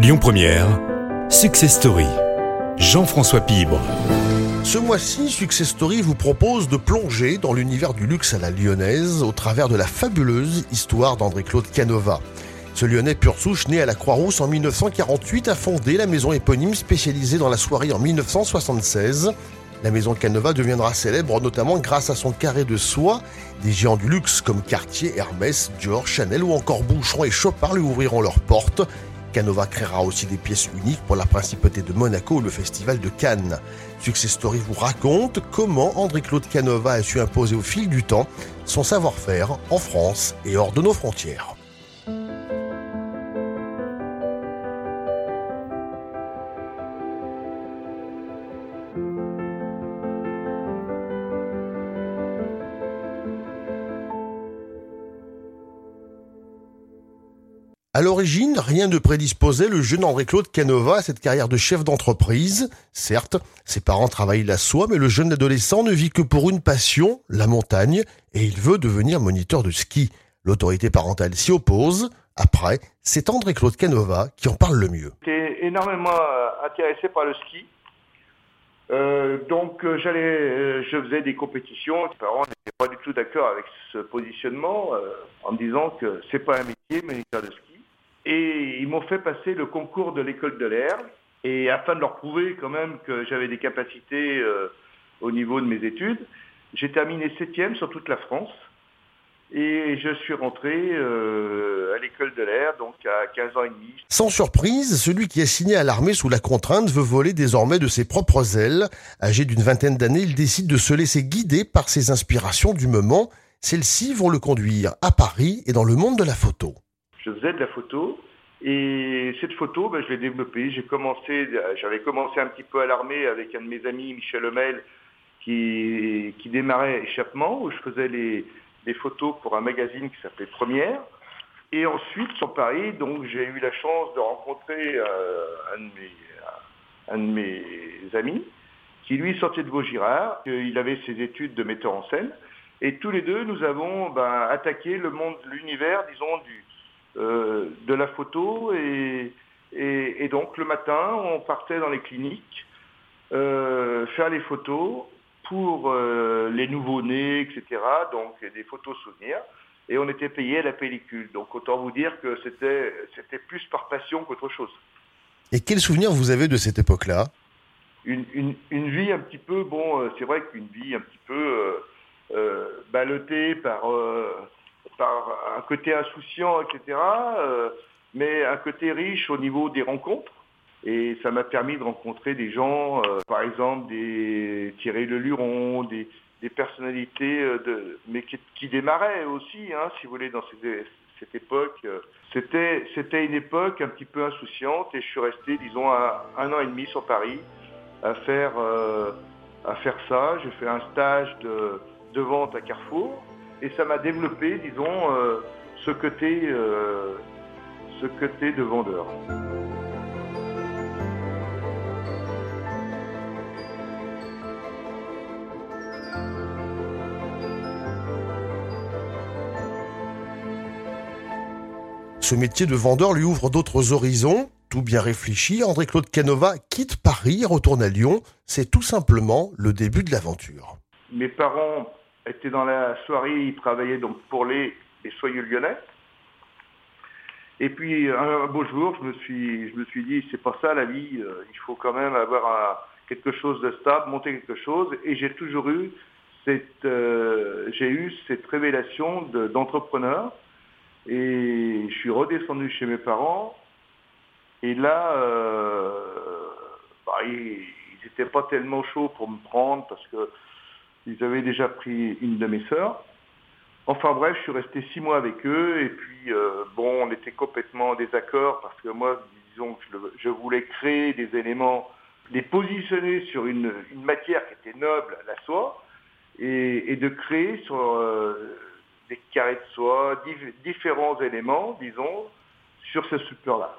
Lyon Première, Success Story. Jean-François Pibre. Ce mois-ci, Success Story vous propose de plonger dans l'univers du luxe à la lyonnaise au travers de la fabuleuse histoire d'André-Claude Canova. Ce lyonnais pur souche, né à la Croix-Rousse en 1948, a fondé la maison éponyme spécialisée dans la soirée en 1976. La maison Canova deviendra célèbre notamment grâce à son carré de soie. Des géants du luxe comme Cartier, Hermès, Dior, Chanel ou encore Boucheron et Chopin lui ouvriront leurs portes. Canova créera aussi des pièces uniques pour la principauté de Monaco ou le festival de Cannes. Success Story vous raconte comment André-Claude Canova a su imposer au fil du temps son savoir-faire en France et hors de nos frontières. À l'origine, rien ne prédisposait le jeune André-Claude Canova à cette carrière de chef d'entreprise. Certes, ses parents travaillent la soie, mais le jeune adolescent ne vit que pour une passion, la montagne, et il veut devenir moniteur de ski. L'autorité parentale s'y oppose. Après, c'est André-Claude Canova qui en parle le mieux. J'étais énormément euh, intéressé par le ski. Euh, donc euh, j'allais, je faisais des compétitions. Les parents n'étaient pas du tout d'accord avec ce positionnement, en me disant que c'est pas un métier, moniteur de ski. Et ils m'ont fait passer le concours de l'école de l'air. Et afin de leur prouver quand même que j'avais des capacités euh, au niveau de mes études, j'ai terminé septième sur toute la France. Et je suis rentré euh, à l'école de l'air, donc à 15 ans et demi. Sans surprise, celui qui est signé à l'armée sous la contrainte veut voler désormais de ses propres ailes. Âgé d'une vingtaine d'années, il décide de se laisser guider par ses inspirations du moment. Celles-ci vont le conduire à Paris et dans le monde de la photo je faisais de la photo. Et cette photo, ben, je l'ai développée. J'avais commencé un petit peu à l'armée avec un de mes amis, Michel Lemel, qui, qui démarrait Échappement, où je faisais les, des photos pour un magazine qui s'appelait Première. Et ensuite, sur Paris, donc j'ai eu la chance de rencontrer euh, un, de mes, amis, qui lui sortait de Vaugirard, il avait ses études de metteur en scène. Et tous les deux, nous avons ben, attaqué le monde, l'univers, disons, du, de la photo et, et, donc le matin on partait dans les cliniques euh, faire les photos pour euh, les nouveaux-nés, etc. Donc des photos souvenirs et on était payé à la pellicule. Donc autant vous dire que c'était c'était plus par passion qu'autre chose. Et quels souvenirs vous avez de cette époque-là? Une, une, vie un petit peu, bon, c'est vrai qu'une vie un petit peu euh, ballottée par par un côté insouciant, etc., euh, mais un côté riche au niveau des rencontres. Et ça m'a permis de rencontrer des gens, euh, par exemple des Thierry Leluron, des, des personnalités, euh, de, mais qui, démarraient aussi, hein, si vous voulez, dans cette, cette époque. C'était, c'était une époque un petit peu insouciante et je suis resté, disons, un, un an et demi sur Paris à faire, à faire ça. J'ai fait un stage de, de vente à Carrefour et ça m'a développé, disons, euh, ce côté, euh, ce côté de vendeur. Ce métier de vendeur lui ouvre d'autres horizons. Tout bien réfléchi, André-Claude Canova quitte Paris et retourne à Lyon. C'est tout simplement le début de l'aventure. Mes parents était dans la soirée, il travaillait donc pour les, soyeux lyonnais. Et puis un, beau jour, je me suis, je me suis dit, c'est pas ça la vie, euh, il faut quand même avoir quelque chose de stable, monter quelque chose. Et j'ai toujours eu cette, euh, j'ai eu cette révélation d'entrepreneur. et je suis redescendu chez mes parents. Et là, euh, bah, ils n'étaient pas tellement chauds pour me prendre parce que ils avaient déjà pris une de mes sœurs. Enfin bref, je suis resté six mois avec eux et puis euh, bon, on était complètement en désaccord parce que moi, disons que je, voulais créer des éléments, les positionner sur une, matière qui était noble, la soie, et, de créer sur euh, des carrés de soie, différents éléments, disons, sur ce support-là.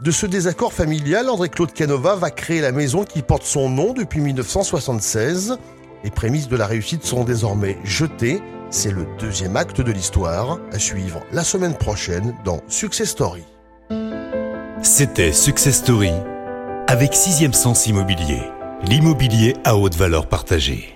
De ce désaccord familial, André-Claude Canova va créer la maison qui porte son nom depuis 1976. Les prémices de la réussite sont désormais jetées. C'est le deuxième acte de l'histoire à suivre la semaine prochaine dans Success Story. C'était Success Story avec Sixième Sens Immobilier, l'immobilier à haute valeur partagée.